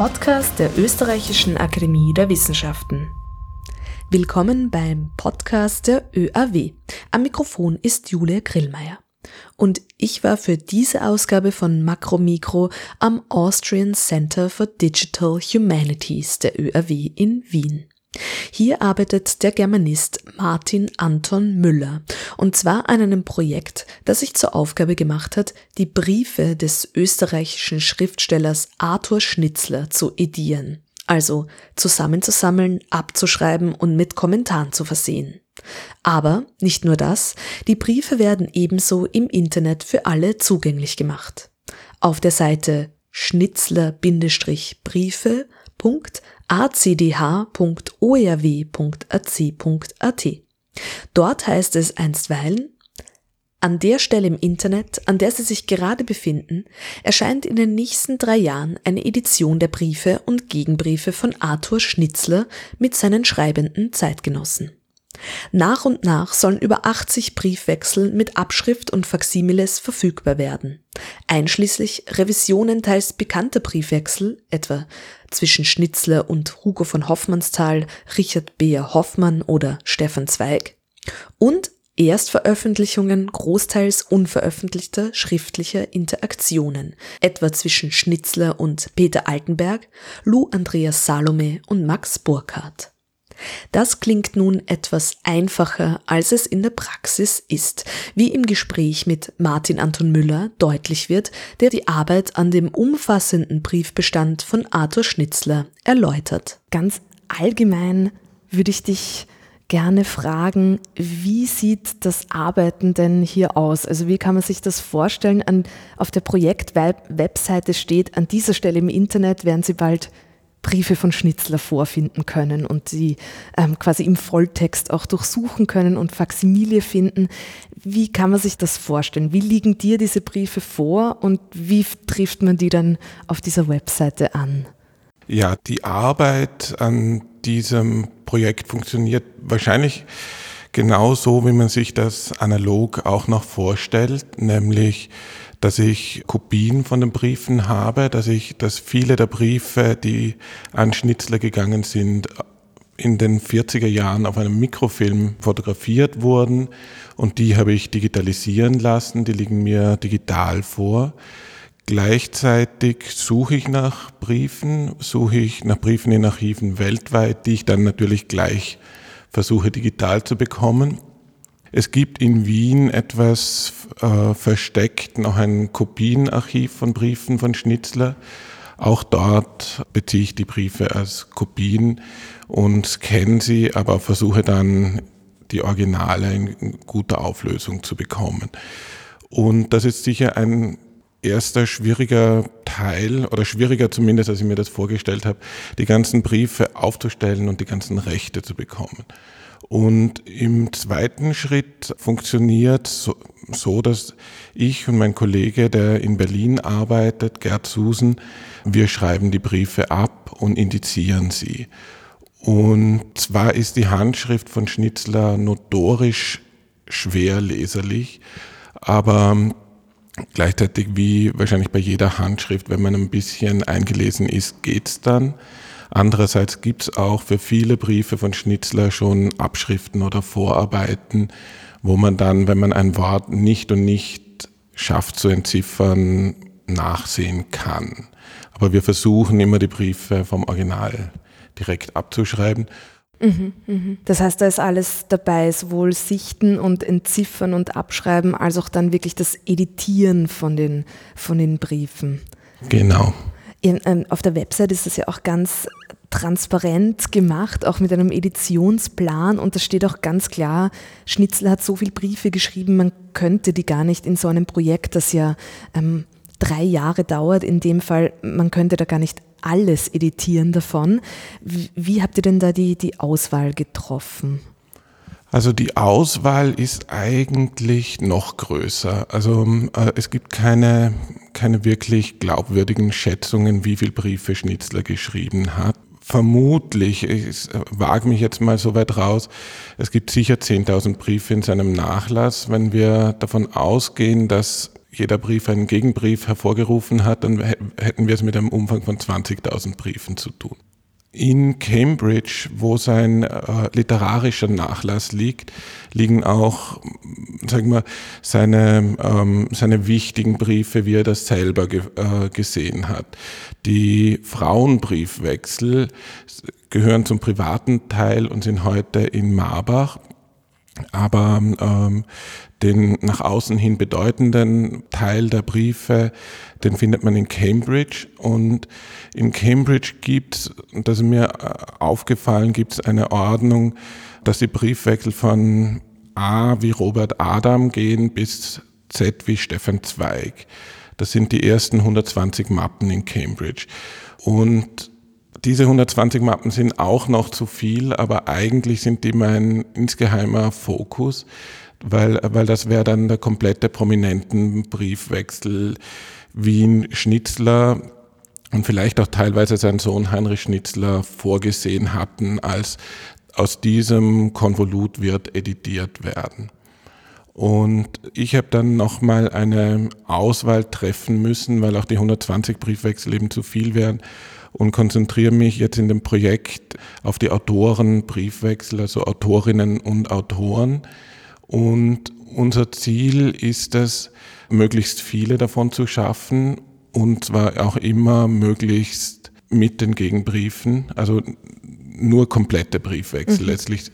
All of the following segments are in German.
Podcast der Österreichischen Akademie der Wissenschaften. Willkommen beim Podcast der ÖAW. Am Mikrofon ist Julia Grillmeier. Und ich war für diese Ausgabe von Makromikro am Austrian Center for Digital Humanities der ÖAW in Wien. Hier arbeitet der Germanist Martin Anton Müller und zwar an einem Projekt, das sich zur Aufgabe gemacht hat, die Briefe des österreichischen Schriftstellers Arthur Schnitzler zu edieren, also zusammenzusammeln, abzuschreiben und mit Kommentaren zu versehen. Aber nicht nur das, die Briefe werden ebenso im Internet für alle zugänglich gemacht. Auf der Seite schnitzler-briefe.at acdh.oerw.ac.at. Dort heißt es einstweilen, an der Stelle im Internet, an der Sie sich gerade befinden, erscheint in den nächsten drei Jahren eine Edition der Briefe und Gegenbriefe von Arthur Schnitzler mit seinen schreibenden Zeitgenossen. Nach und nach sollen über 80 Briefwechsel mit Abschrift und Faximiles verfügbar werden, einschließlich Revisionen teils bekannter Briefwechsel, etwa zwischen Schnitzler und Hugo von Hoffmannsthal, Richard Beer Hoffmann oder Stefan Zweig, und Erstveröffentlichungen großteils unveröffentlichter schriftlicher Interaktionen, etwa zwischen Schnitzler und Peter Altenberg, Lou Andreas Salome und Max Burkhardt. Das klingt nun etwas einfacher, als es in der Praxis ist, wie im Gespräch mit Martin Anton Müller deutlich wird, der die Arbeit an dem umfassenden Briefbestand von Arthur Schnitzler erläutert. Ganz allgemein würde ich dich gerne fragen, wie sieht das Arbeiten denn hier aus? Also wie kann man sich das vorstellen? An, auf der Projekt-Webseite steht, an dieser Stelle im Internet werden Sie bald Briefe von Schnitzler vorfinden können und sie ähm, quasi im Volltext auch durchsuchen können und Faximilie finden. Wie kann man sich das vorstellen? Wie liegen dir diese Briefe vor und wie trifft man die dann auf dieser Webseite an? Ja, die Arbeit an diesem Projekt funktioniert wahrscheinlich genauso, wie man sich das analog auch noch vorstellt, nämlich dass ich Kopien von den Briefen habe, dass ich, dass viele der Briefe, die an Schnitzler gegangen sind, in den 40er Jahren auf einem Mikrofilm fotografiert wurden und die habe ich digitalisieren lassen, die liegen mir digital vor. Gleichzeitig suche ich nach Briefen, suche ich nach Briefen in Archiven weltweit, die ich dann natürlich gleich versuche digital zu bekommen. Es gibt in Wien etwas äh, versteckt, noch ein Kopienarchiv von Briefen von Schnitzler. Auch dort beziehe ich die Briefe als Kopien und scanne sie, aber versuche dann die Originale in guter Auflösung zu bekommen. Und das ist sicher ein erster schwieriger Teil oder schwieriger zumindest, als ich mir das vorgestellt habe, die ganzen Briefe aufzustellen und die ganzen Rechte zu bekommen. Und im zweiten Schritt funktioniert so, so, dass ich und mein Kollege, der in Berlin arbeitet, Gerd Susen, wir schreiben die Briefe ab und indizieren sie. Und zwar ist die Handschrift von Schnitzler notorisch schwer leserlich, aber gleichzeitig wie wahrscheinlich bei jeder Handschrift, wenn man ein bisschen eingelesen ist, geht's dann. Andererseits gibt es auch für viele Briefe von Schnitzler schon Abschriften oder Vorarbeiten, wo man dann, wenn man ein Wort nicht und nicht schafft zu entziffern, nachsehen kann. Aber wir versuchen immer die Briefe vom Original direkt abzuschreiben. Mhm, mhm. Das heißt, da ist alles dabei, sowohl Sichten und Entziffern und Abschreiben, als auch dann wirklich das Editieren von den, von den Briefen. Genau. Ähm, auf der Website ist das ja auch ganz transparent gemacht, auch mit einem Editionsplan und da steht auch ganz klar, Schnitzler hat so viele Briefe geschrieben, man könnte die gar nicht in so einem Projekt, das ja ähm, drei Jahre dauert, in dem Fall, man könnte da gar nicht alles editieren davon. Wie, wie habt ihr denn da die, die Auswahl getroffen? Also die Auswahl ist eigentlich noch größer. Also äh, es gibt keine, keine wirklich glaubwürdigen Schätzungen, wie viele Briefe Schnitzler geschrieben hat. Vermutlich, ich wage mich jetzt mal so weit raus, es gibt sicher 10.000 Briefe in seinem Nachlass. Wenn wir davon ausgehen, dass jeder Brief einen Gegenbrief hervorgerufen hat, dann hätten wir es mit einem Umfang von 20.000 Briefen zu tun. In Cambridge, wo sein äh, literarischer Nachlass liegt, liegen auch, sagen wir, seine, ähm, seine wichtigen Briefe, wie er das selber ge äh, gesehen hat. Die Frauenbriefwechsel gehören zum privaten Teil und sind heute in Marbach. Aber ähm, den nach außen hin bedeutenden Teil der Briefe, den findet man in Cambridge. Und in Cambridge gibt es, das ist mir äh, aufgefallen, gibt es eine Ordnung, dass die Briefwechsel von A wie Robert Adam gehen bis Z wie Stefan Zweig. Das sind die ersten 120 Mappen in Cambridge. Und diese 120 Mappen sind auch noch zu viel, aber eigentlich sind die mein insgeheimer Fokus weil, weil das wäre dann der komplette prominenten Briefwechsel Wien Schnitzler und vielleicht auch teilweise sein Sohn Heinrich Schnitzler vorgesehen hatten, als aus diesem Konvolut wird editiert werden. Und ich habe dann nochmal eine Auswahl treffen müssen, weil auch die 120 Briefwechsel eben zu viel wären und konzentriere mich jetzt in dem Projekt auf die Autoren Briefwechsel, also Autorinnen und Autoren, und unser Ziel ist es, möglichst viele davon zu schaffen und zwar auch immer möglichst mit den Gegenbriefen, also nur komplette Briefwechsel mhm. letztlich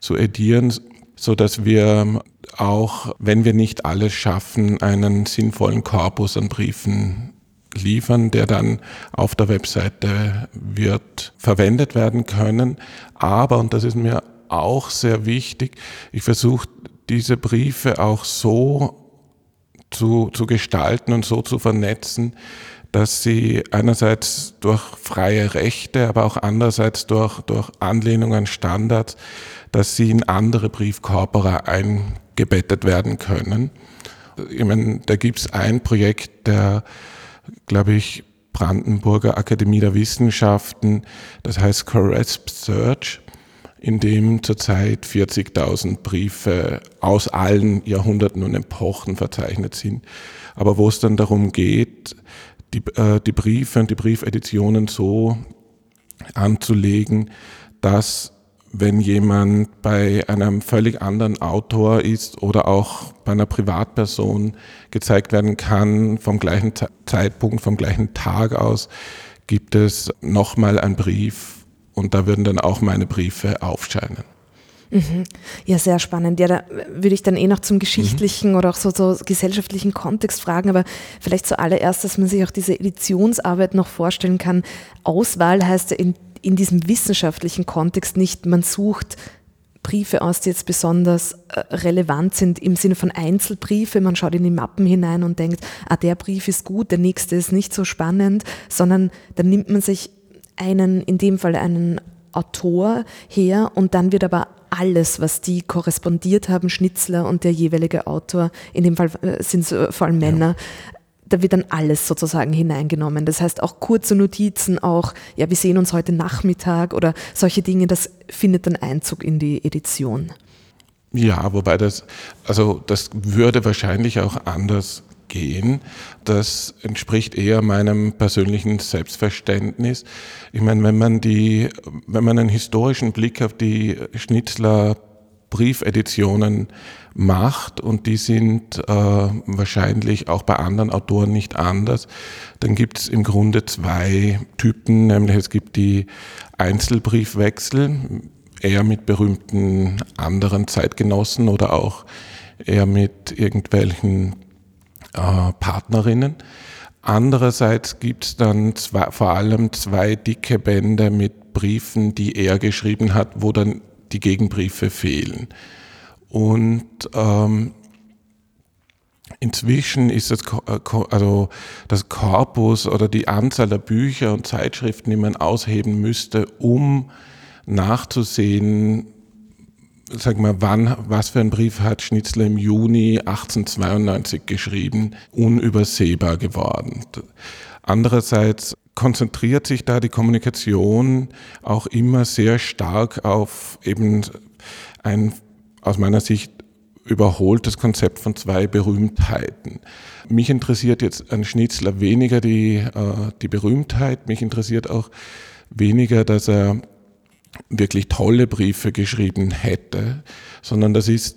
zu edieren, so dass wir auch, wenn wir nicht alles schaffen, einen sinnvollen Korpus an Briefen liefern, der dann auf der Webseite wird verwendet werden können. Aber, und das ist mir auch sehr wichtig, ich versuche diese Briefe auch so zu, zu gestalten und so zu vernetzen, dass sie einerseits durch freie Rechte, aber auch andererseits durch, durch Anlehnung an Standards, dass sie in andere Briefkorpora eingebettet werden können. Ich meine, da gibt es ein Projekt der, glaube ich, Brandenburger Akademie der Wissenschaften, das heißt Corresp Search in dem zurzeit 40.000 Briefe aus allen Jahrhunderten und Epochen verzeichnet sind, aber wo es dann darum geht, die, äh, die Briefe und die Briefeditionen so anzulegen, dass wenn jemand bei einem völlig anderen Autor ist oder auch bei einer Privatperson gezeigt werden kann, vom gleichen Zeitpunkt, vom gleichen Tag aus, gibt es nochmal einen Brief und da würden dann auch meine Briefe aufscheinen. Mhm. Ja, sehr spannend. Ja, da würde ich dann eh noch zum geschichtlichen mhm. oder auch so, so gesellschaftlichen Kontext fragen, aber vielleicht zuallererst, dass man sich auch diese Editionsarbeit noch vorstellen kann. Auswahl heißt ja in, in diesem wissenschaftlichen Kontext nicht, man sucht Briefe aus, die jetzt besonders äh, relevant sind im Sinne von Einzelbriefe. Man schaut in die Mappen hinein und denkt, ah, der Brief ist gut, der nächste ist nicht so spannend, sondern dann nimmt man sich einen, in dem Fall einen Autor her und dann wird aber alles, was die korrespondiert haben, Schnitzler und der jeweilige Autor, in dem Fall äh, sind es äh, vor allem Männer. Da wird dann alles sozusagen hineingenommen. Das heißt auch kurze Notizen, auch, ja, wir sehen uns heute Nachmittag oder solche Dinge, das findet dann Einzug in die Edition. Ja, wobei das, also das würde wahrscheinlich auch anders gehen. Das entspricht eher meinem persönlichen Selbstverständnis. Ich meine, wenn man die, wenn man einen historischen Blick auf die Schnitzler Briefeditionen macht und die sind äh, wahrscheinlich auch bei anderen Autoren nicht anders, dann gibt es im Grunde zwei Typen, nämlich es gibt die Einzelbriefwechsel, eher mit berühmten anderen Zeitgenossen oder auch eher mit irgendwelchen äh, Partnerinnen. Andererseits gibt es dann zwei, vor allem zwei dicke Bände mit Briefen, die er geschrieben hat, wo dann die Gegenbriefe fehlen. Und ähm, inzwischen ist das, äh, also das Korpus oder die Anzahl der Bücher und Zeitschriften, die man ausheben müsste, um nachzusehen, sag mal, wann, was für ein Brief hat Schnitzler im Juni 1892 geschrieben, unübersehbar geworden. Andererseits konzentriert sich da die Kommunikation auch immer sehr stark auf eben ein aus meiner Sicht überholt das Konzept von zwei Berühmtheiten. Mich interessiert jetzt an Schnitzler weniger die, äh, die Berühmtheit, mich interessiert auch weniger, dass er wirklich tolle Briefe geschrieben hätte, sondern das ist,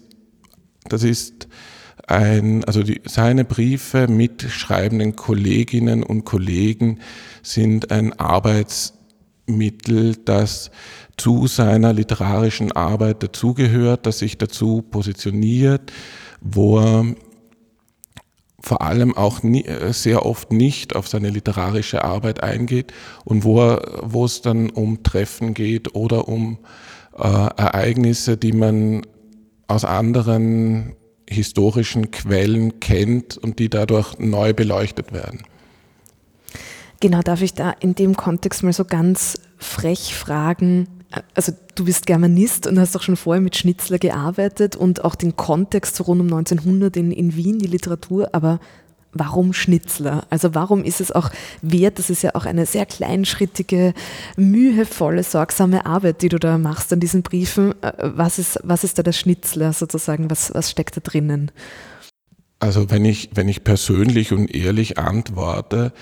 das ist ein, also die, seine Briefe mit schreibenden Kolleginnen und Kollegen sind ein Arbeitsmittel, das zu seiner literarischen Arbeit dazugehört, das sich dazu positioniert, wo er vor allem auch nie, äh, sehr oft nicht auf seine literarische Arbeit eingeht und wo, er, wo es dann um Treffen geht oder um äh, Ereignisse, die man aus anderen historischen Quellen kennt und die dadurch neu beleuchtet werden. Genau, darf ich da in dem Kontext mal so ganz frech fragen, also du bist Germanist und hast auch schon vorher mit Schnitzler gearbeitet und auch den Kontext rund um 1900 in, in Wien, die Literatur, aber warum Schnitzler? Also warum ist es auch wert, das ist ja auch eine sehr kleinschrittige, mühevolle, sorgsame Arbeit, die du da machst an diesen Briefen. Äh, was ist, was ist da der Schnitzler sozusagen? Was, was steckt da drinnen? Also wenn ich, wenn ich persönlich und ehrlich antworte,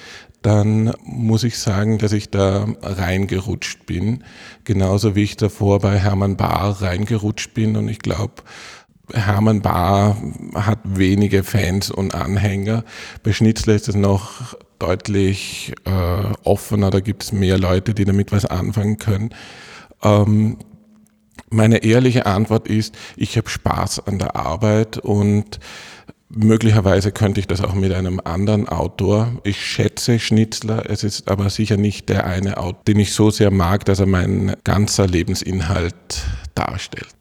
dann muss ich sagen, dass ich da reingerutscht bin. Genauso wie ich davor bei Hermann Bahr reingerutscht bin. Und ich glaube, Hermann Bahr hat wenige Fans und Anhänger. Bei Schnitzler ist es noch deutlich äh, offener, da gibt es mehr Leute, die damit was anfangen können. Ähm, meine ehrliche Antwort ist, ich habe Spaß an der Arbeit und Möglicherweise könnte ich das auch mit einem anderen Autor. Ich schätze Schnitzler, es ist aber sicher nicht der eine Autor, den ich so sehr mag, dass er mein ganzer Lebensinhalt darstellt.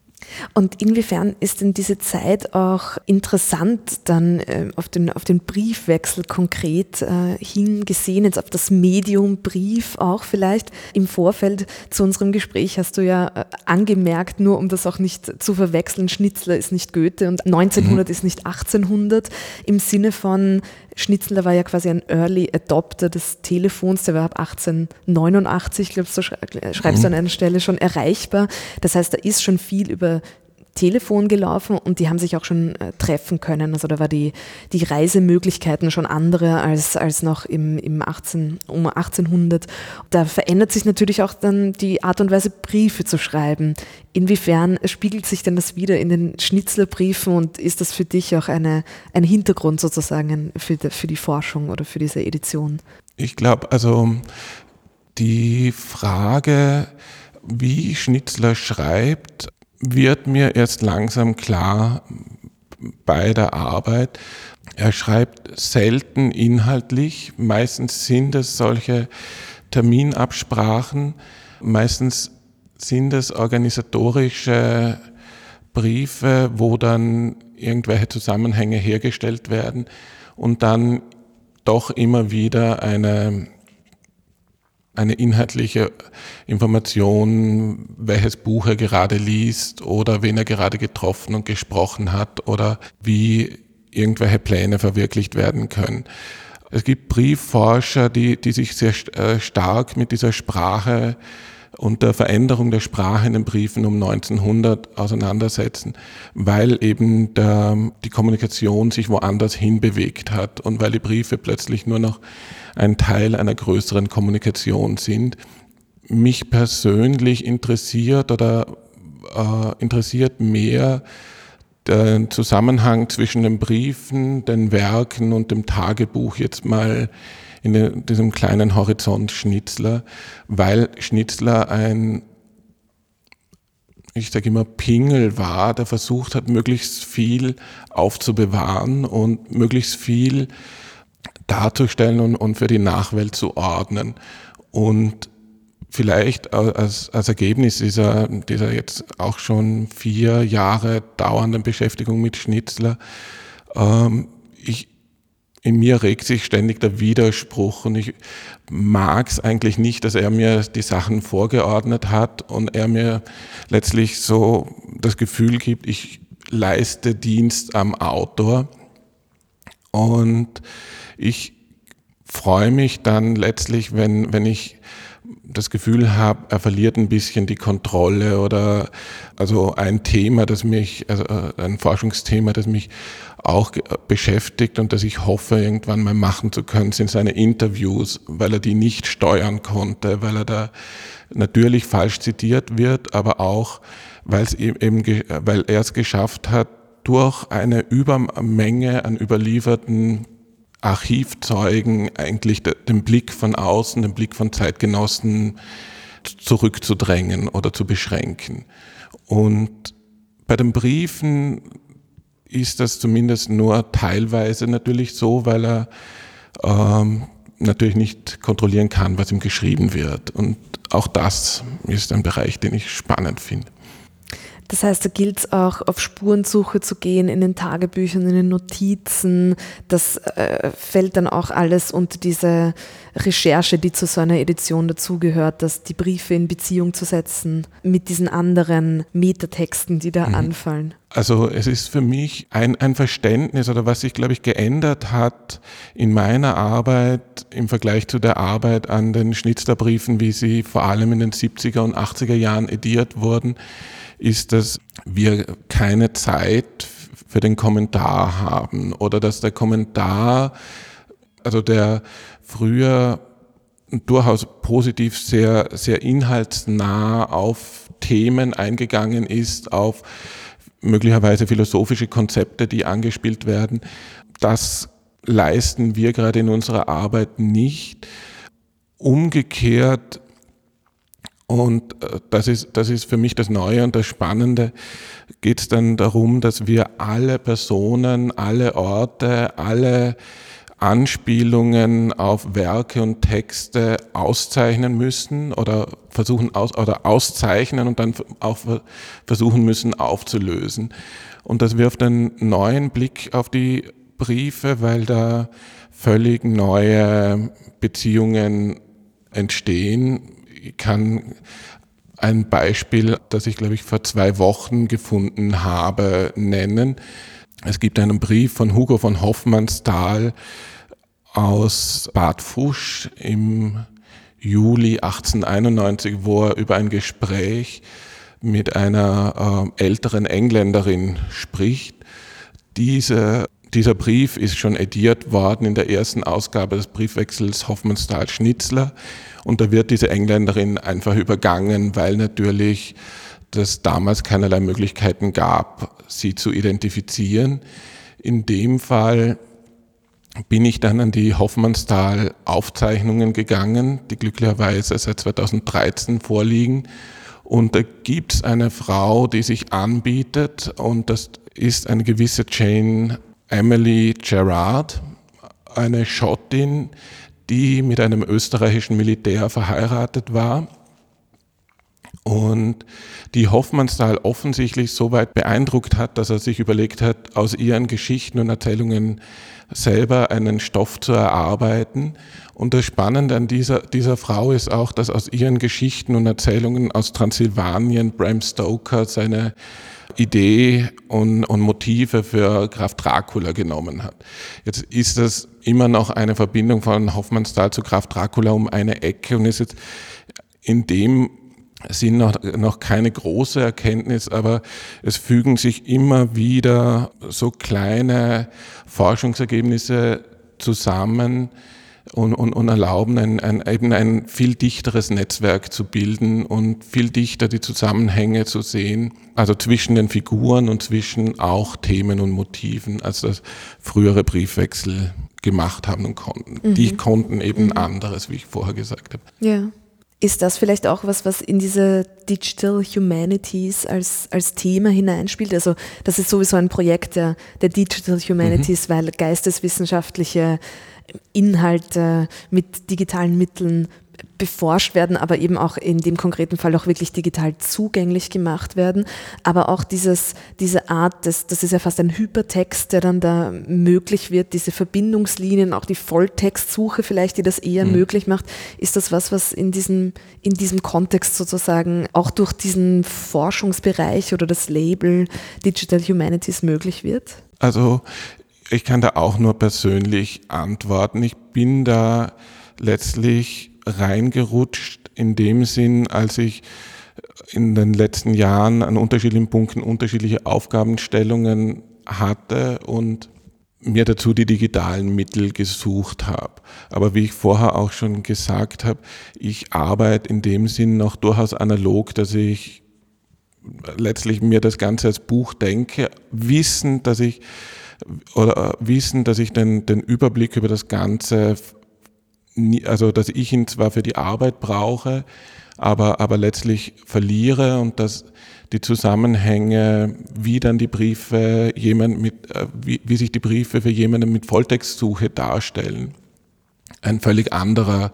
Und inwiefern ist denn diese Zeit auch interessant dann äh, auf, den, auf den Briefwechsel konkret äh, hingesehen, jetzt auf das Medium Brief auch vielleicht? Im Vorfeld zu unserem Gespräch hast du ja äh, angemerkt, nur um das auch nicht zu verwechseln, Schnitzler ist nicht Goethe und 1900 mhm. ist nicht 1800 im Sinne von Schnitzler war ja quasi ein Early Adopter des Telefons, der war ab 1889, glaube ich, so schreibst du mhm. an einer Stelle schon erreichbar. Das heißt, da ist schon viel über Telefon gelaufen und die haben sich auch schon äh, treffen können. Also da war die, die Reisemöglichkeiten schon andere als, als noch im, im 18, um 1800. Da verändert sich natürlich auch dann die Art und Weise, Briefe zu schreiben. Inwiefern spiegelt sich denn das wieder in den Schnitzlerbriefen und ist das für dich auch eine, ein Hintergrund sozusagen für, für die Forschung oder für diese Edition? Ich glaube, also die Frage, wie Schnitzler schreibt, wird mir erst langsam klar bei der Arbeit. Er schreibt selten inhaltlich, meistens sind es solche Terminabsprachen, meistens sind es organisatorische Briefe, wo dann irgendwelche Zusammenhänge hergestellt werden und dann doch immer wieder eine eine inhaltliche Information, welches Buch er gerade liest oder wen er gerade getroffen und gesprochen hat oder wie irgendwelche Pläne verwirklicht werden können. Es gibt Briefforscher, die, die sich sehr äh, stark mit dieser Sprache und der Veränderung der Sprache in den Briefen um 1900 auseinandersetzen, weil eben der, die Kommunikation sich woanders hin bewegt hat und weil die Briefe plötzlich nur noch ein Teil einer größeren Kommunikation sind. Mich persönlich interessiert oder äh, interessiert mehr der Zusammenhang zwischen den Briefen, den Werken und dem Tagebuch jetzt mal in diesem kleinen Horizont Schnitzler, weil Schnitzler ein, ich sage immer, Pingel war, der versucht hat, möglichst viel aufzubewahren und möglichst viel darzustellen und, und für die Nachwelt zu ordnen. Und vielleicht als, als Ergebnis dieser, dieser jetzt auch schon vier Jahre dauernden Beschäftigung mit Schnitzler, ähm, ich, in mir regt sich ständig der Widerspruch und ich mag es eigentlich nicht, dass er mir die Sachen vorgeordnet hat und er mir letztlich so das Gefühl gibt, ich leiste Dienst am Autor und ich freue mich dann letztlich, wenn, wenn ich das Gefühl habe, er verliert ein bisschen die Kontrolle oder also ein Thema, das mich, also äh, ein Forschungsthema, das mich auch beschäftigt und das ich hoffe, irgendwann mal machen zu können, sind seine Interviews, weil er die nicht steuern konnte, weil er da natürlich falsch zitiert wird, aber auch, weil es eben, weil er es geschafft hat, durch eine Übermenge an überlieferten Archivzeugen eigentlich den Blick von außen, den Blick von Zeitgenossen zurückzudrängen oder zu beschränken. Und bei den Briefen ist das zumindest nur teilweise natürlich so, weil er ähm, natürlich nicht kontrollieren kann, was ihm geschrieben wird. Und auch das ist ein Bereich, den ich spannend finde. Das heißt, da gilt es auch, auf Spurensuche zu gehen in den Tagebüchern, in den Notizen. Das äh, fällt dann auch alles unter diese Recherche, die zu so einer Edition dazugehört, dass die Briefe in Beziehung zu setzen mit diesen anderen Metatexten, die da mhm. anfallen. Also es ist für mich ein, ein Verständnis oder was sich, glaube ich, geändert hat in meiner Arbeit im Vergleich zu der Arbeit an den Schnitzlerbriefen, wie sie vor allem in den 70er und 80er Jahren ediert wurden ist, dass wir keine Zeit für den Kommentar haben oder dass der Kommentar, also der früher durchaus positiv sehr, sehr inhaltsnah auf Themen eingegangen ist, auf möglicherweise philosophische Konzepte, die angespielt werden. Das leisten wir gerade in unserer Arbeit nicht. Umgekehrt und äh, das ist, das ist für mich das Neue und das Spannende. Geht es dann darum, dass wir alle Personen, alle Orte, alle Anspielungen auf Werke und Texte auszeichnen müssen oder versuchen aus, oder auszeichnen und dann auch versuchen müssen aufzulösen. Und das wirft einen neuen Blick auf die Briefe, weil da völlig neue Beziehungen entstehen, ich kann ein Beispiel, das ich, glaube ich, vor zwei Wochen gefunden habe, nennen. Es gibt einen Brief von Hugo von Hoffmannsthal aus Bad Fusch im Juli 1891, wo er über ein Gespräch mit einer äh, älteren Engländerin spricht. Diese, dieser Brief ist schon ediert worden in der ersten Ausgabe des Briefwechsels Hoffmannsthal-Schnitzler und da wird diese Engländerin einfach übergangen, weil natürlich das damals keinerlei Möglichkeiten gab, sie zu identifizieren. In dem Fall bin ich dann an die Hoffmannsthal-Aufzeichnungen gegangen, die glücklicherweise seit 2013 vorliegen. Und da gibt es eine Frau, die sich anbietet und das ist eine gewisse Jane Emily Gerard, eine Schottin, die mit einem österreichischen Militär verheiratet war und die Hoffmannsthal offensichtlich so weit beeindruckt hat, dass er sich überlegt hat, aus ihren Geschichten und Erzählungen selber einen Stoff zu erarbeiten. Und das Spannende an dieser, dieser Frau ist auch, dass aus ihren Geschichten und Erzählungen aus Transsilvanien Bram Stoker seine Idee und, und Motive für Graf Dracula genommen hat. Jetzt ist das immer noch eine Verbindung von Hoffmannsthal zu Graf Dracula um eine Ecke und ist jetzt in dem Sinn noch, noch keine große Erkenntnis, aber es fügen sich immer wieder so kleine Forschungsergebnisse zusammen, und, und, und erlauben, ein, ein, eben ein viel dichteres Netzwerk zu bilden und viel dichter die Zusammenhänge zu sehen, also zwischen den Figuren und zwischen auch Themen und Motiven, als das frühere Briefwechsel gemacht haben und konnten. Mhm. Die konnten eben mhm. anderes, wie ich vorher gesagt habe. Ja. Ist das vielleicht auch was, was in diese Digital Humanities als, als Thema hineinspielt? Also das ist sowieso ein Projekt der, der Digital Humanities, mhm. weil geisteswissenschaftliche Inhalte mit digitalen Mitteln beforscht werden, aber eben auch in dem konkreten Fall auch wirklich digital zugänglich gemacht werden. Aber auch dieses, diese Art, des, das ist ja fast ein Hypertext, der dann da möglich wird, diese Verbindungslinien, auch die Volltextsuche vielleicht, die das eher mhm. möglich macht. Ist das was, was in diesem, in diesem Kontext sozusagen auch durch diesen Forschungsbereich oder das Label Digital Humanities möglich wird? Also ich kann da auch nur persönlich antworten. Ich bin da letztlich reingerutscht in dem Sinn, als ich in den letzten Jahren an unterschiedlichen Punkten unterschiedliche Aufgabenstellungen hatte und mir dazu die digitalen Mittel gesucht habe. Aber wie ich vorher auch schon gesagt habe, ich arbeite in dem Sinn noch durchaus analog, dass ich letztlich mir das Ganze als Buch denke, wissen, dass ich oder wissen, dass ich den, den Überblick über das Ganze, also dass ich ihn zwar für die Arbeit brauche, aber, aber letztlich verliere und dass die Zusammenhänge, wie dann die Briefe jemand mit, äh, wie, wie sich die Briefe für jemanden mit Volltextsuche darstellen, ein völlig anderer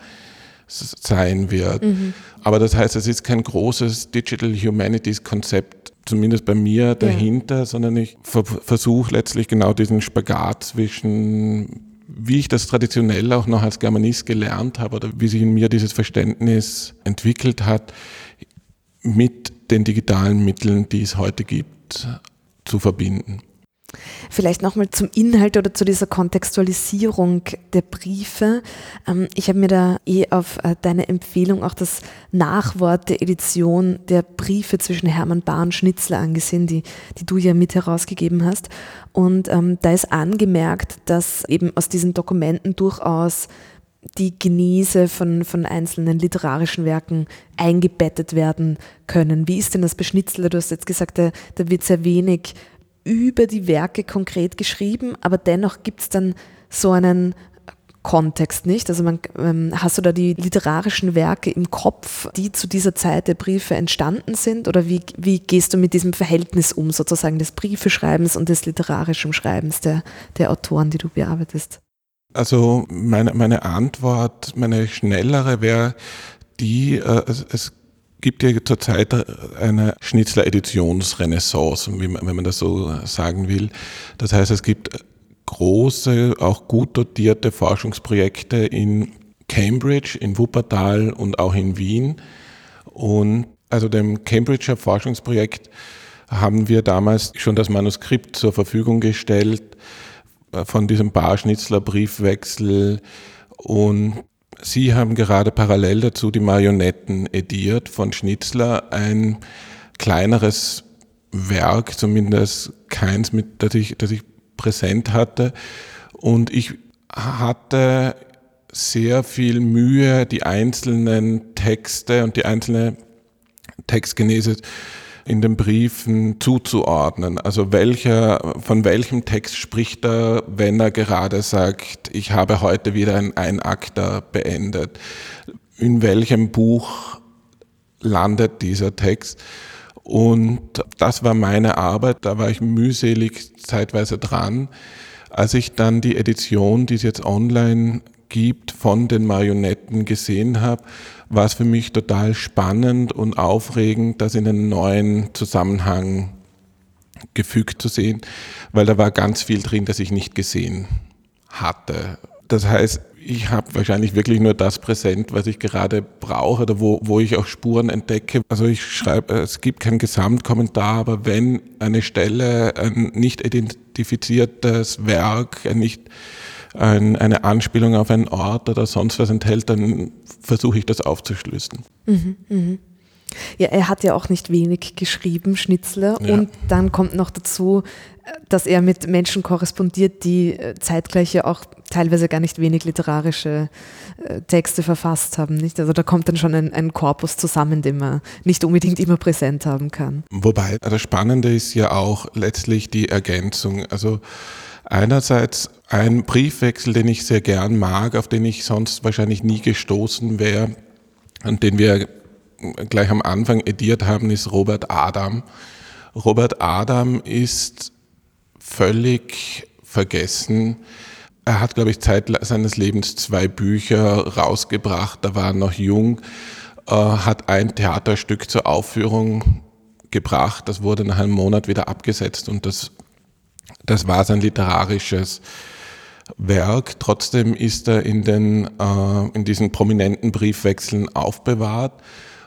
sein wird. Mhm. Aber das heißt, es ist kein großes Digital Humanities Konzept, zumindest bei mir dahinter, ja. sondern ich versuche letztlich genau diesen Spagat zwischen wie ich das traditionell auch noch als Germanist gelernt habe oder wie sich in mir dieses Verständnis entwickelt hat, mit den digitalen Mitteln, die es heute gibt, zu verbinden. Vielleicht nochmal zum Inhalt oder zu dieser Kontextualisierung der Briefe. Ähm, ich habe mir da eh auf äh, deine Empfehlung auch das Nachwort der Edition der Briefe zwischen Hermann Bahr und Schnitzler angesehen, die, die du ja mit herausgegeben hast. Und ähm, da ist angemerkt, dass eben aus diesen Dokumenten durchaus die Genese von, von einzelnen literarischen Werken eingebettet werden können. Wie ist denn das bei Schnitzler? Du hast jetzt gesagt, da, da wird sehr wenig über die Werke konkret geschrieben, aber dennoch gibt es dann so einen Kontext nicht. Also man, ähm, hast du da die literarischen Werke im Kopf, die zu dieser Zeit der Briefe entstanden sind? Oder wie, wie gehst du mit diesem Verhältnis um, sozusagen des Briefeschreibens und des literarischen Schreibens der, der Autoren, die du bearbeitest? Also meine, meine Antwort, meine schnellere wäre die, äh, es, es gibt ja zurzeit eine Schnitzler-Editionsrenaissance, wenn man das so sagen will. Das heißt, es gibt große, auch gut dotierte Forschungsprojekte in Cambridge, in Wuppertal und auch in Wien. Und also dem Cambridger Forschungsprojekt haben wir damals schon das Manuskript zur Verfügung gestellt äh, von diesem Barschnitzler Briefwechsel und Sie haben gerade parallel dazu die Marionetten ediert von Schnitzler, ein kleineres Werk, zumindest keins, mit, das ich, das ich präsent hatte. Und ich hatte sehr viel Mühe, die einzelnen Texte und die einzelne Textgenese in den Briefen zuzuordnen. Also welcher, von welchem Text spricht er, wenn er gerade sagt, ich habe heute wieder ein Einakter beendet? In welchem Buch landet dieser Text? Und das war meine Arbeit, da war ich mühselig zeitweise dran. Als ich dann die Edition, die es jetzt online gibt, von den Marionetten gesehen habe, war es für mich total spannend und aufregend, das in einen neuen Zusammenhang gefügt zu sehen, weil da war ganz viel drin, das ich nicht gesehen hatte. Das heißt, ich habe wahrscheinlich wirklich nur das präsent, was ich gerade brauche oder wo, wo ich auch Spuren entdecke. Also ich schreibe, es gibt kein Gesamtkommentar, aber wenn eine Stelle ein nicht identifiziertes Werk, ein nicht ein, eine Anspielung auf einen Ort oder sonst was enthält, dann versuche ich das aufzuschlüsseln. Mhm, mh. Ja, er hat ja auch nicht wenig geschrieben, Schnitzler. Ja. Und dann kommt noch dazu, dass er mit Menschen korrespondiert, die äh, zeitgleich ja auch teilweise gar nicht wenig literarische äh, Texte verfasst haben. Nicht? Also da kommt dann schon ein, ein Korpus zusammen, den man nicht unbedingt immer präsent haben kann. Wobei das Spannende ist ja auch letztlich die Ergänzung. Also einerseits ein Briefwechsel, den ich sehr gern mag, auf den ich sonst wahrscheinlich nie gestoßen wäre und den wir gleich am Anfang ediert haben, ist Robert Adam. Robert Adam ist völlig vergessen. Er hat, glaube ich, Zeit seines Lebens zwei Bücher rausgebracht, da war er noch jung, äh, hat ein Theaterstück zur Aufführung gebracht, das wurde nach einem Monat wieder abgesetzt und das, das war sein literarisches Werk. Trotzdem ist er in, den, äh, in diesen prominenten Briefwechseln aufbewahrt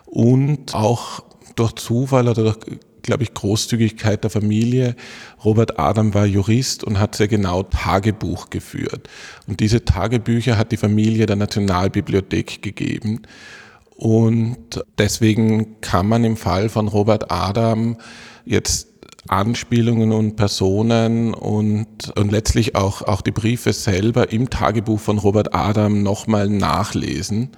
und auch durch Zufall oder durch, glaube ich, Großzügigkeit der Familie. Robert Adam war Jurist und hat sehr genau Tagebuch geführt. Und diese Tagebücher hat die Familie der Nationalbibliothek gegeben. Und deswegen kann man im Fall von Robert Adam jetzt Anspielungen und Personen und, und letztlich auch, auch die Briefe selber im Tagebuch von Robert Adam nochmal nachlesen.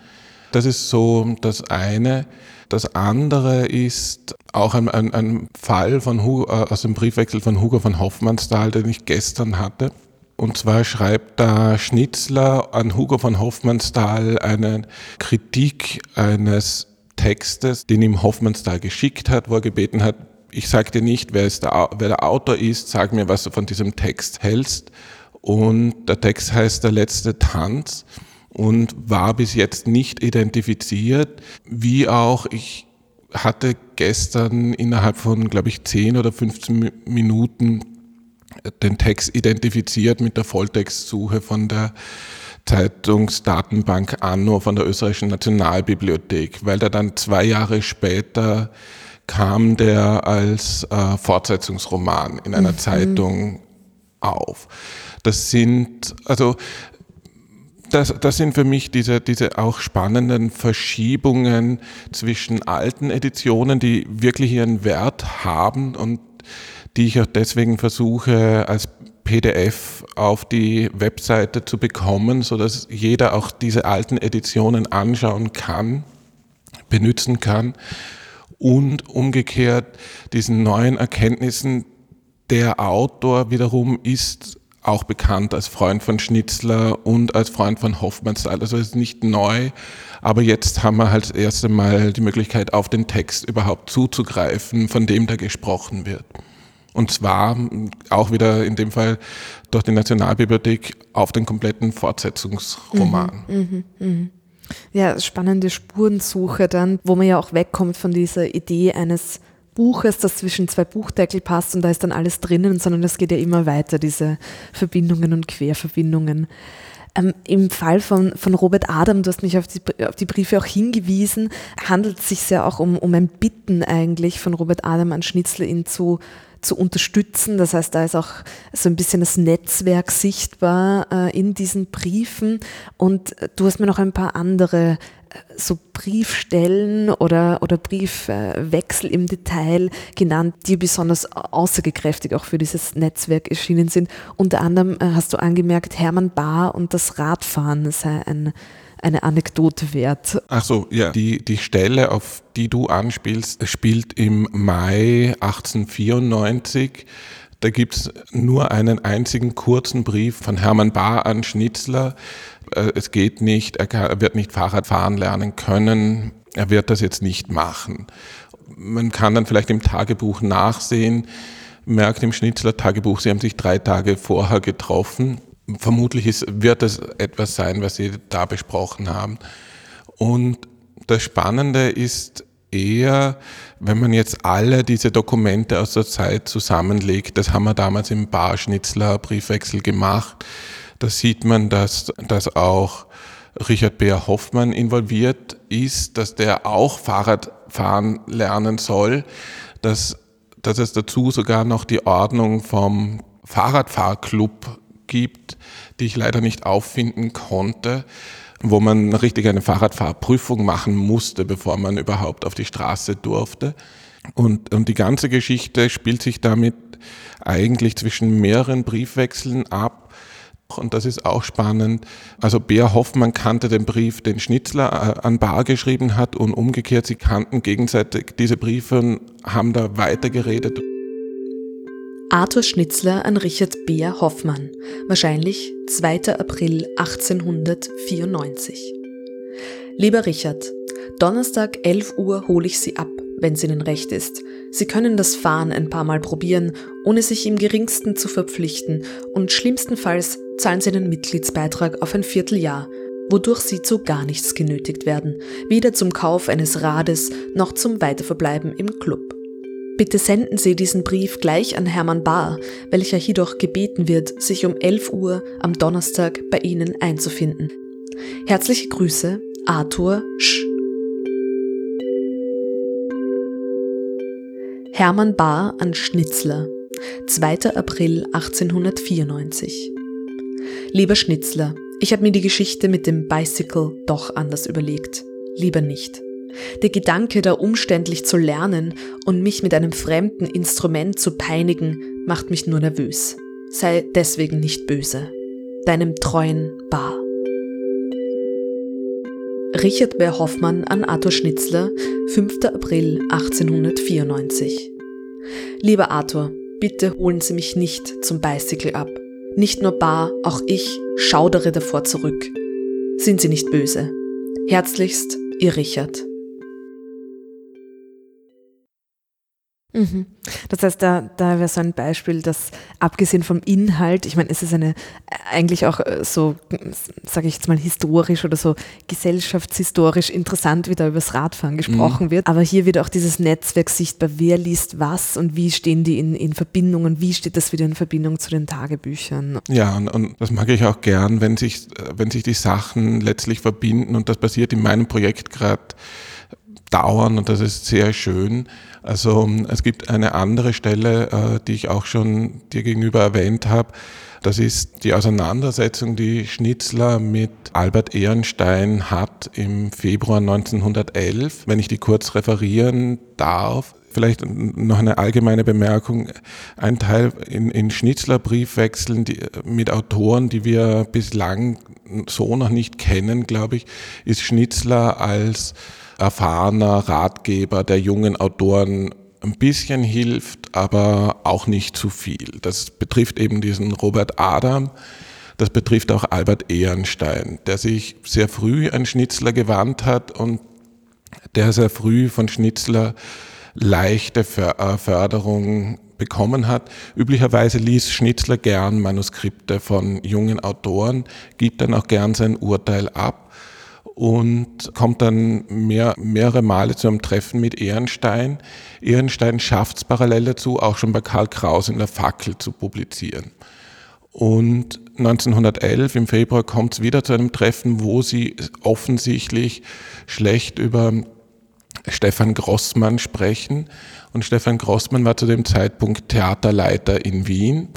Das ist so das eine. Das andere ist auch ein, ein, ein Fall von Hugo, äh, aus dem Briefwechsel von Hugo von Hoffmannsthal, den ich gestern hatte. Und zwar schreibt da Schnitzler an Hugo von Hoffmannsthal eine Kritik eines Textes, den ihm Hoffmannsthal geschickt hat, wo er gebeten hat, ich sage dir nicht, wer, der, wer der Autor ist, sag mir, was du von diesem Text hältst. Und der Text heißt Der letzte Tanz und war bis jetzt nicht identifiziert, wie auch ich hatte gestern innerhalb von, glaube ich, 10 oder 15 Minuten den Text identifiziert mit der Volltextsuche von der Zeitungsdatenbank Anno von der österreichischen Nationalbibliothek, weil der dann zwei Jahre später kam der als äh, Fortsetzungsroman in einer mhm. Zeitung auf. Das sind, also das, das sind für mich diese, diese auch spannenden Verschiebungen zwischen alten Editionen, die wirklich ihren Wert haben und die ich auch deswegen versuche als PDF auf die Webseite zu bekommen, so dass jeder auch diese alten Editionen anschauen kann, benutzen kann und umgekehrt diesen neuen Erkenntnissen der Autor wiederum ist auch bekannt als Freund von Schnitzler und als Freund von Hoffmannsthal. Also ist nicht neu, aber jetzt haben wir halt das erste Mal die Möglichkeit, auf den Text überhaupt zuzugreifen, von dem da gesprochen wird. Und zwar auch wieder in dem Fall durch die Nationalbibliothek auf den kompletten Fortsetzungsroman. Mhm, mh, mh. Ja, spannende Spurensuche dann, wo man ja auch wegkommt von dieser Idee eines Buches, das zwischen zwei Buchdeckel passt und da ist dann alles drinnen, sondern es geht ja immer weiter, diese Verbindungen und Querverbindungen. Ähm, Im Fall von, von Robert Adam, du hast mich auf die, auf die Briefe auch hingewiesen, handelt es sich ja auch um, um ein Bitten eigentlich von Robert Adam an Schnitzler, ihn zu zu unterstützen. Das heißt, da ist auch so ein bisschen das Netzwerk sichtbar äh, in diesen Briefen. Und du hast mir noch ein paar andere äh, so Briefstellen oder, oder Briefwechsel im Detail genannt, die besonders aussagekräftig auch für dieses Netzwerk erschienen sind. Unter anderem äh, hast du angemerkt, Hermann Bahr und das Radfahren sei ein eine Anekdote wert. Ach so, ja. Die, die Stelle, auf die du anspielst, spielt im Mai 1894. Da gibt es nur einen einzigen kurzen Brief von Hermann Bahr an Schnitzler. Äh, es geht nicht, er wird nicht Fahrrad fahren lernen können. Er wird das jetzt nicht machen. Man kann dann vielleicht im Tagebuch nachsehen, merkt im Schnitzler Tagebuch, sie haben sich drei Tage vorher getroffen vermutlich ist, wird es etwas sein, was Sie da besprochen haben. Und das Spannende ist eher, wenn man jetzt alle diese Dokumente aus der Zeit zusammenlegt, das haben wir damals im Barschnitzler Briefwechsel gemacht, da sieht man, dass, dass auch Richard Beer Hoffmann involviert ist, dass der auch Fahrradfahren lernen soll, dass, dass es dazu sogar noch die Ordnung vom Fahrradfahrclub gibt, die ich leider nicht auffinden konnte, wo man richtig eine Fahrradfahrprüfung machen musste, bevor man überhaupt auf die Straße durfte. Und, und die ganze Geschichte spielt sich damit eigentlich zwischen mehreren Briefwechseln ab. Und das ist auch spannend. Also Bea Hoffmann kannte den Brief, den Schnitzler äh, an Bar geschrieben hat und umgekehrt, sie kannten gegenseitig diese Briefe und haben da weitergeredet. Arthur Schnitzler an Richard Beer Hoffmann, wahrscheinlich 2. April 1894. Lieber Richard, Donnerstag 11 Uhr hole ich Sie ab, wenn es Ihnen recht ist. Sie können das Fahren ein paar Mal probieren, ohne sich im geringsten zu verpflichten und schlimmstenfalls zahlen Sie einen Mitgliedsbeitrag auf ein Vierteljahr, wodurch Sie zu gar nichts genötigt werden, weder zum Kauf eines Rades noch zum Weiterverbleiben im Club. Bitte senden Sie diesen Brief gleich an Hermann Bahr, welcher jedoch gebeten wird, sich um 11 Uhr am Donnerstag bei Ihnen einzufinden. Herzliche Grüße, Arthur Sch. Hermann Bahr an Schnitzler, 2. April 1894. Lieber Schnitzler, ich habe mir die Geschichte mit dem Bicycle doch anders überlegt. Lieber nicht. Der Gedanke, da umständlich zu lernen und mich mit einem fremden Instrument zu peinigen, macht mich nur nervös. Sei deswegen nicht böse. Deinem treuen Bar. Richard Bär Hoffmann an Arthur Schnitzler, 5. April 1894. Lieber Arthur, bitte holen Sie mich nicht zum Bicycle ab. Nicht nur Bar, auch ich schaudere davor zurück. Sind Sie nicht böse. Herzlichst, Ihr Richard. Mhm. Das heißt, da, da wäre so ein Beispiel, dass abgesehen vom Inhalt, ich meine, es ist eine eigentlich auch äh, so, sage ich jetzt mal, historisch oder so gesellschaftshistorisch interessant, wie da über das Radfahren gesprochen mhm. wird. Aber hier wird auch dieses Netzwerk sichtbar, wer liest was und wie stehen die in, in Verbindung und wie steht das wieder in Verbindung zu den Tagebüchern. Ja, und, und das mag ich auch gern, wenn sich, wenn sich die Sachen letztlich verbinden und das passiert in meinem Projekt gerade dauern und das ist sehr schön. Also es gibt eine andere Stelle, äh, die ich auch schon dir gegenüber erwähnt habe. Das ist die Auseinandersetzung, die Schnitzler mit Albert Ehrenstein hat im Februar 1911. Wenn ich die kurz referieren darf, vielleicht noch eine allgemeine Bemerkung. Ein Teil in, in Schnitzler Briefwechseln die, mit Autoren, die wir bislang so noch nicht kennen, glaube ich, ist Schnitzler als erfahrener Ratgeber der jungen Autoren ein bisschen hilft, aber auch nicht zu viel. Das betrifft eben diesen Robert Adam, das betrifft auch Albert Ehrenstein, der sich sehr früh an Schnitzler gewandt hat und der sehr früh von Schnitzler leichte äh, Förderung bekommen hat. Üblicherweise liest Schnitzler gern Manuskripte von jungen Autoren, gibt dann auch gern sein Urteil ab und kommt dann mehr, mehrere Male zu einem Treffen mit Ehrenstein. Ehrenstein schafft es parallel dazu, auch schon bei Karl Kraus in der Fackel zu publizieren. Und 1911 im Februar kommt es wieder zu einem Treffen, wo sie offensichtlich schlecht über Stefan Grossmann sprechen. Und Stefan Grossmann war zu dem Zeitpunkt Theaterleiter in Wien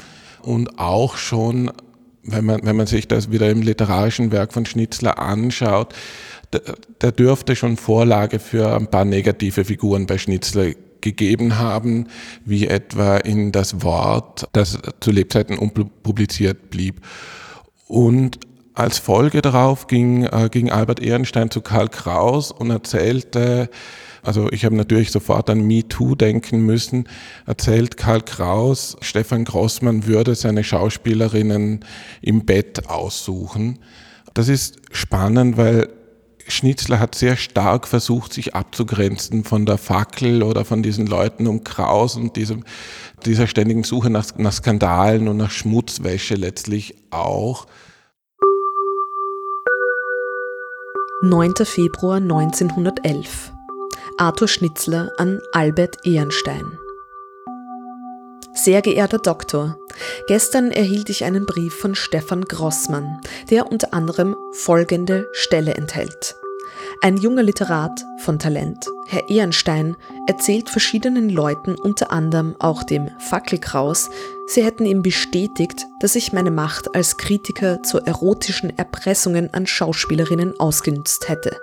und auch schon wenn man, wenn man sich das wieder im literarischen Werk von Schnitzler anschaut, der, der dürfte schon Vorlage für ein paar negative Figuren bei Schnitzler gegeben haben, wie etwa in das Wort, das zu Lebzeiten unpubliziert blieb. Und als Folge darauf ging, äh, ging Albert Ehrenstein zu Karl Kraus und erzählte, also ich habe natürlich sofort an MeToo denken müssen, erzählt Karl Kraus, Stefan Grossmann würde seine Schauspielerinnen im Bett aussuchen. Das ist spannend, weil Schnitzler hat sehr stark versucht, sich abzugrenzen von der Fackel oder von diesen Leuten um Kraus und diesem, dieser ständigen Suche nach, nach Skandalen und nach Schmutzwäsche letztlich auch. 9. Februar 1911 Arthur Schnitzler an Albert Ehrenstein. Sehr geehrter Doktor, gestern erhielt ich einen Brief von Stefan Grossmann, der unter anderem folgende Stelle enthält. Ein junger Literat von Talent, Herr Ehrenstein, erzählt verschiedenen Leuten, unter anderem auch dem Fackelkraus, sie hätten ihm bestätigt, dass ich meine Macht als Kritiker zu erotischen Erpressungen an Schauspielerinnen ausgenützt hätte.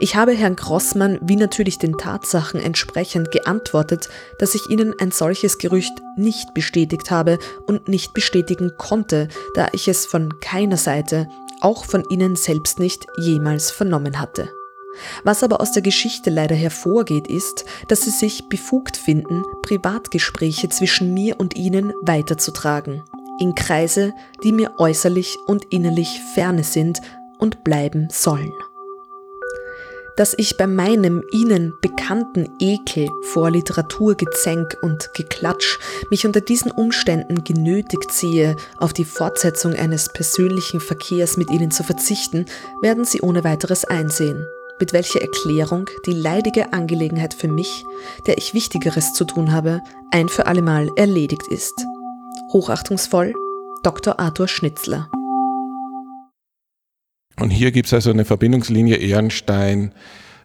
Ich habe Herrn Grossmann wie natürlich den Tatsachen entsprechend geantwortet, dass ich Ihnen ein solches Gerücht nicht bestätigt habe und nicht bestätigen konnte, da ich es von keiner Seite, auch von Ihnen selbst nicht, jemals vernommen hatte. Was aber aus der Geschichte leider hervorgeht, ist, dass Sie sich befugt finden, Privatgespräche zwischen mir und Ihnen weiterzutragen, in Kreise, die mir äußerlich und innerlich ferne sind und bleiben sollen dass ich bei meinem ihnen bekannten Ekel vor Literaturgezänk und Geklatsch mich unter diesen Umständen genötigt sehe, auf die Fortsetzung eines persönlichen Verkehrs mit ihnen zu verzichten, werden sie ohne weiteres einsehen, mit welcher Erklärung die leidige Angelegenheit für mich, der ich Wichtigeres zu tun habe, ein für allemal erledigt ist. Hochachtungsvoll Dr. Arthur Schnitzler und hier gibt es also eine Verbindungslinie Ehrenstein,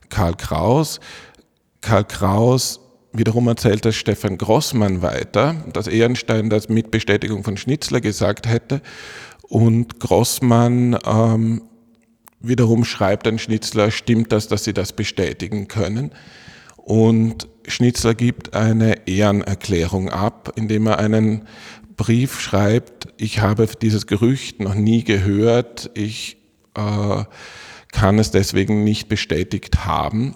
Karl Kraus. Karl Kraus wiederum erzählt das Stefan Grossmann weiter, dass Ehrenstein das mit Bestätigung von Schnitzler gesagt hätte. Und Grossmann ähm, wiederum schreibt ein Schnitzler, stimmt das, dass sie das bestätigen können. Und Schnitzler gibt eine Ehrenerklärung ab, indem er einen Brief schreibt, ich habe dieses Gerücht noch nie gehört, ich äh, kann es deswegen nicht bestätigt haben.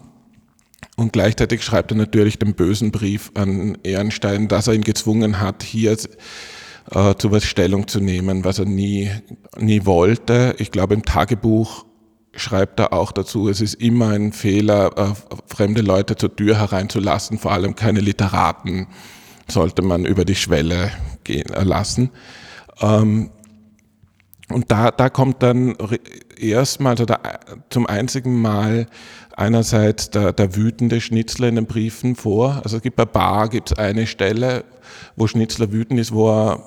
Und gleichzeitig schreibt er natürlich den bösen Brief an Ehrenstein, dass er ihn gezwungen hat, hier äh, zu was Stellung zu nehmen, was er nie, nie wollte. Ich glaube, im Tagebuch schreibt er auch dazu, es ist immer ein Fehler, äh, fremde Leute zur Tür hereinzulassen, vor allem keine Literaten sollte man über die Schwelle gehen äh, lassen. Ähm, und da, da kommt dann erstmals oder zum einzigen Mal einerseits der, der wütende Schnitzler in den Briefen vor. Also es gibt bei Bar gibt es eine Stelle, wo Schnitzler wütend ist, wo er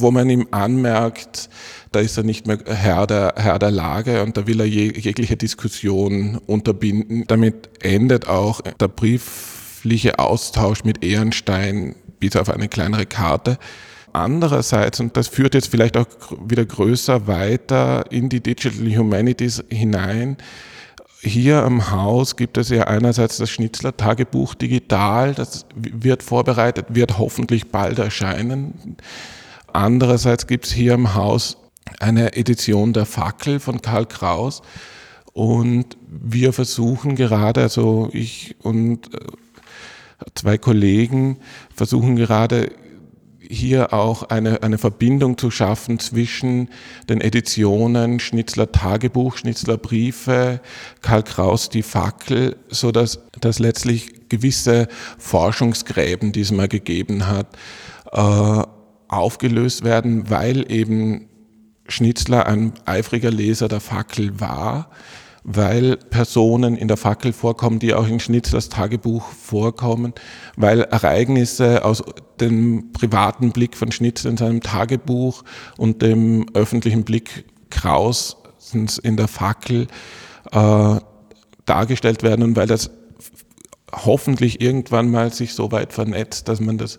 wo man ihm anmerkt, da ist er nicht mehr Herr der, Herr der Lage und da will er jegliche Diskussion unterbinden. Damit endet auch der briefliche Austausch mit Ehrenstein bis auf eine kleinere Karte. Andererseits, und das führt jetzt vielleicht auch wieder größer weiter in die Digital Humanities hinein, hier am Haus gibt es ja einerseits das Schnitzler-Tagebuch digital, das wird vorbereitet, wird hoffentlich bald erscheinen. Andererseits gibt es hier im Haus eine Edition der Fackel von Karl Kraus und wir versuchen gerade, also ich und äh, zwei Kollegen versuchen gerade hier auch eine, eine Verbindung zu schaffen zwischen den Editionen Schnitzler Tagebuch, Schnitzler Briefe, Karl Kraus die Fackel, so dass, dass letztlich gewisse Forschungsgräben, die es mal gegeben hat, äh, aufgelöst werden, weil eben Schnitzler ein eifriger Leser der Fackel war, weil Personen in der Fackel vorkommen, die auch in Schnitzlers Tagebuch vorkommen, weil Ereignisse aus dem privaten Blick von Schnitzler in seinem Tagebuch und dem öffentlichen Blick Kraus in der Fackel äh, dargestellt werden und weil das hoffentlich irgendwann mal sich so weit vernetzt, dass man das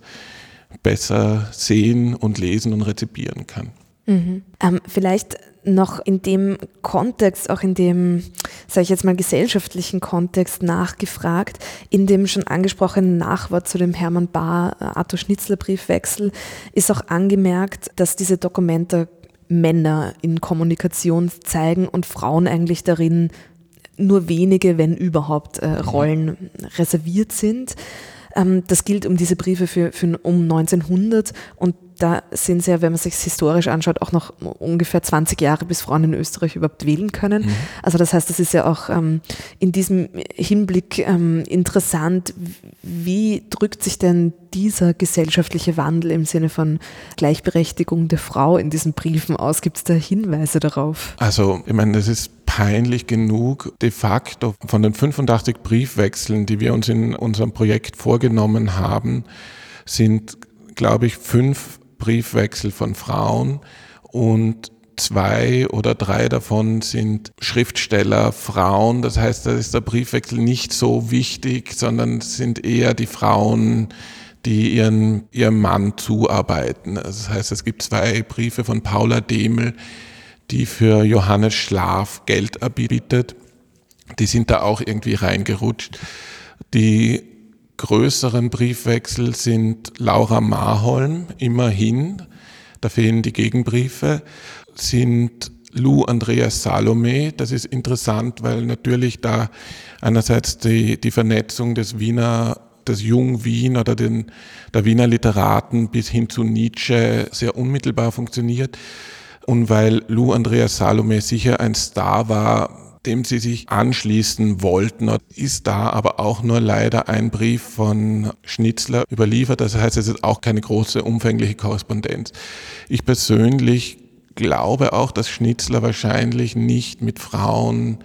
besser sehen und lesen und rezipieren kann. Mhm. Ähm, vielleicht noch in dem Kontext, auch in dem, sage ich jetzt mal, gesellschaftlichen Kontext nachgefragt, in dem schon angesprochenen Nachwort zu dem Hermann Bahr äh, Arthur Schnitzler Briefwechsel ist auch angemerkt, dass diese Dokumente Männer in Kommunikation zeigen und Frauen eigentlich darin nur wenige, wenn überhaupt, äh, Rollen reserviert sind. Ähm, das gilt um diese Briefe für, für um 1900 und da sind es ja, wenn man sich historisch anschaut, auch noch ungefähr 20 Jahre, bis Frauen in Österreich überhaupt wählen können. Mhm. Also das heißt, das ist ja auch ähm, in diesem Hinblick ähm, interessant, wie drückt sich denn dieser gesellschaftliche Wandel im Sinne von Gleichberechtigung der Frau in diesen Briefen aus? Gibt es da Hinweise darauf? Also, ich meine, das ist peinlich genug. De facto von den 85 Briefwechseln, die wir uns in unserem Projekt vorgenommen haben, sind, glaube ich, fünf Briefwechsel von Frauen und zwei oder drei davon sind Schriftsteller, Frauen. Das heißt, da ist der Briefwechsel nicht so wichtig, sondern sind eher die Frauen, die ihren, ihrem Mann zuarbeiten. Also das heißt, es gibt zwei Briefe von Paula Demel, die für Johannes Schlaf Geld erbietet. Die sind da auch irgendwie reingerutscht. Die größeren Briefwechsel sind Laura Marholm, immerhin, da fehlen die Gegenbriefe, sind Lou Andreas Salome. Das ist interessant, weil natürlich da einerseits die, die Vernetzung des Wiener, des Jung-Wien oder den, der Wiener Literaten bis hin zu Nietzsche sehr unmittelbar funktioniert. Und weil Lou Andreas Salome sicher ein Star war, dem sie sich anschließen wollten, ist da aber auch nur leider ein Brief von Schnitzler überliefert. Das heißt, es ist auch keine große, umfängliche Korrespondenz. Ich persönlich glaube auch, dass Schnitzler wahrscheinlich nicht mit Frauen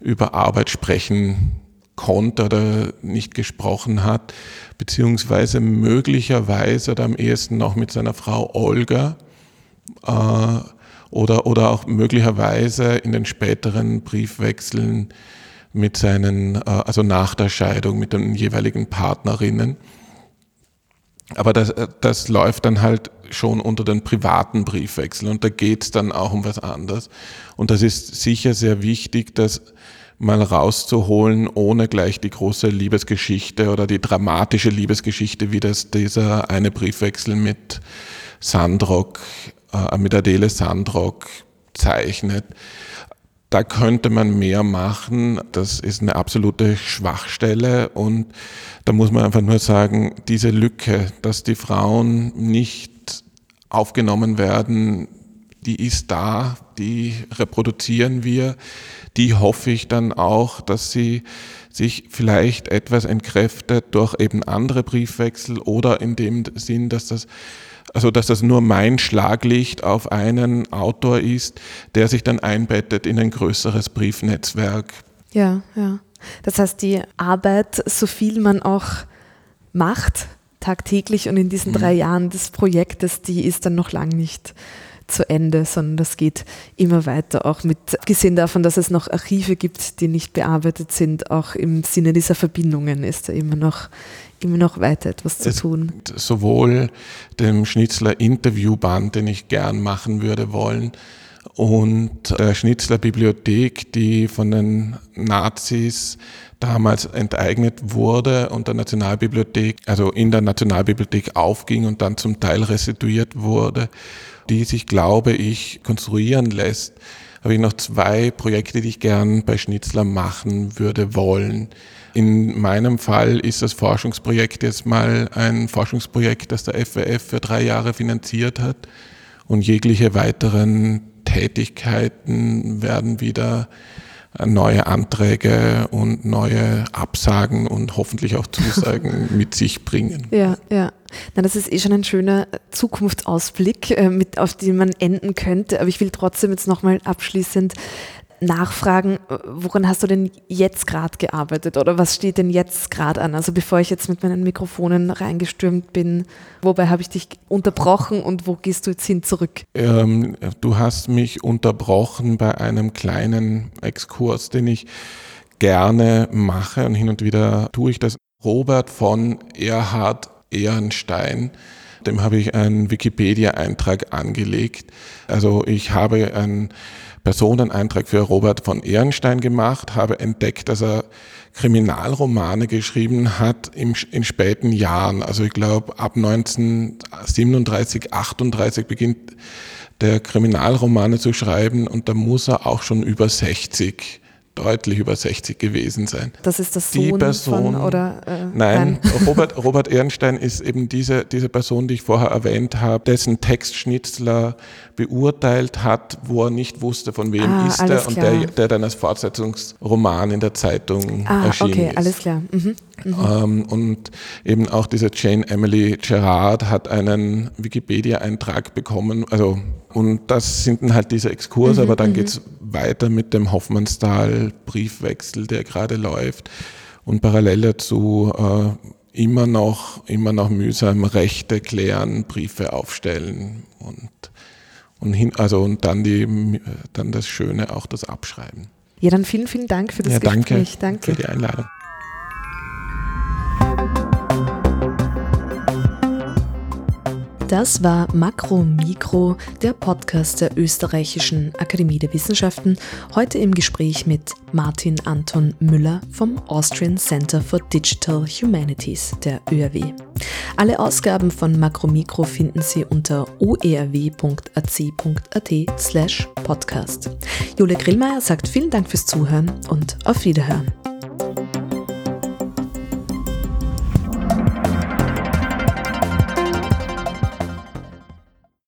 über Arbeit sprechen konnte oder nicht gesprochen hat, beziehungsweise möglicherweise oder am ehesten noch mit seiner Frau Olga. Äh, oder, oder auch möglicherweise in den späteren Briefwechseln mit seinen, äh, also nach der Scheidung mit den jeweiligen Partnerinnen. Aber das, das läuft dann halt schon unter den privaten Briefwechsel und da geht es dann auch um was anderes. Und das ist sicher sehr wichtig, das mal rauszuholen, ohne gleich die große Liebesgeschichte oder die dramatische Liebesgeschichte, wie das dieser eine Briefwechsel mit Sandrock, äh, mit Adele Sandrock zeichnet. Da könnte man mehr machen. Das ist eine absolute Schwachstelle und da muss man einfach nur sagen, diese Lücke, dass die Frauen nicht aufgenommen werden, die ist da, die reproduzieren wir, die hoffe ich dann auch, dass sie sich vielleicht etwas entkräftet durch eben andere Briefwechsel oder in dem Sinn, dass das also dass das nur mein Schlaglicht auf einen Autor ist, der sich dann einbettet in ein größeres Briefnetzwerk. Ja, ja. Das heißt, die Arbeit, so viel man auch macht, tagtäglich und in diesen mhm. drei Jahren des Projektes, die ist dann noch lang nicht zu Ende, sondern das geht immer weiter, auch mit, gesehen davon, dass es noch Archive gibt, die nicht bearbeitet sind, auch im Sinne dieser Verbindungen ist da immer noch, immer noch weiter etwas zu tun. Sowohl dem Schnitzler Interviewband, den ich gern machen würde wollen, und der Schnitzler Bibliothek, die von den Nazis damals enteignet wurde und der Nationalbibliothek, also in der Nationalbibliothek aufging und dann zum Teil restituiert wurde, die sich, glaube ich, konstruieren lässt, habe ich noch zwei Projekte, die ich gern bei Schnitzler machen würde wollen. In meinem Fall ist das Forschungsprojekt jetzt mal ein Forschungsprojekt, das der FWF für drei Jahre finanziert hat und jegliche weiteren Tätigkeiten werden wieder neue Anträge und neue Absagen und hoffentlich auch Zusagen mit sich bringen. Ja, ja. Na, das ist eh schon ein schöner Zukunftsausblick, äh, mit, auf den man enden könnte. Aber ich will trotzdem jetzt nochmal abschließend nachfragen, woran hast du denn jetzt gerade gearbeitet oder was steht denn jetzt gerade an? Also bevor ich jetzt mit meinen Mikrofonen reingestürmt bin, wobei habe ich dich unterbrochen und wo gehst du jetzt hin zurück? Ähm, du hast mich unterbrochen bei einem kleinen Exkurs, den ich gerne mache und hin und wieder tue ich das. Robert von Erhard Ehrenstein, dem habe ich einen Wikipedia-Eintrag angelegt. Also ich habe ein Personeneintrag für Robert von Ehrenstein gemacht, habe entdeckt, dass er Kriminalromane geschrieben hat im, in späten Jahren. Also ich glaube, ab 1937, 38 beginnt der Kriminalromane zu schreiben und da muss er auch schon über 60 deutlich über 60 gewesen sein. Das ist das Sohn die Person, von, oder? Äh, nein, nein. Robert, Robert Ehrenstein ist eben diese, diese Person, die ich vorher erwähnt habe, dessen Text Schnitzler beurteilt hat, wo er nicht wusste, von wem ah, ist er und der, der dann als Fortsetzungsroman in der Zeitung ah, erschienen okay, ist. alles klar. Mhm. Mhm. Ähm, und eben auch diese Jane Emily Gerard hat einen Wikipedia-Eintrag bekommen, also und das sind dann halt diese Exkurse, mhm, aber dann mhm. geht es weiter mit dem Hoffmannsthal-Briefwechsel, der gerade läuft. Und parallel dazu äh, immer noch, immer noch mühsam Rechte klären, Briefe aufstellen und, und hin, also und dann die, dann das Schöne, auch das Abschreiben. Ja, dann vielen, vielen Dank für das ja, danke Gespräch. Danke für die Einladung. Das war Makro Mikro, der Podcast der Österreichischen Akademie der Wissenschaften, heute im Gespräch mit Martin Anton Müller vom Austrian Center for Digital Humanities, der ÖRW. Alle Ausgaben von Makro Mikro finden Sie unter oerw.ac.at slash podcast. Julia Grillmeier sagt vielen Dank fürs Zuhören und auf Wiederhören.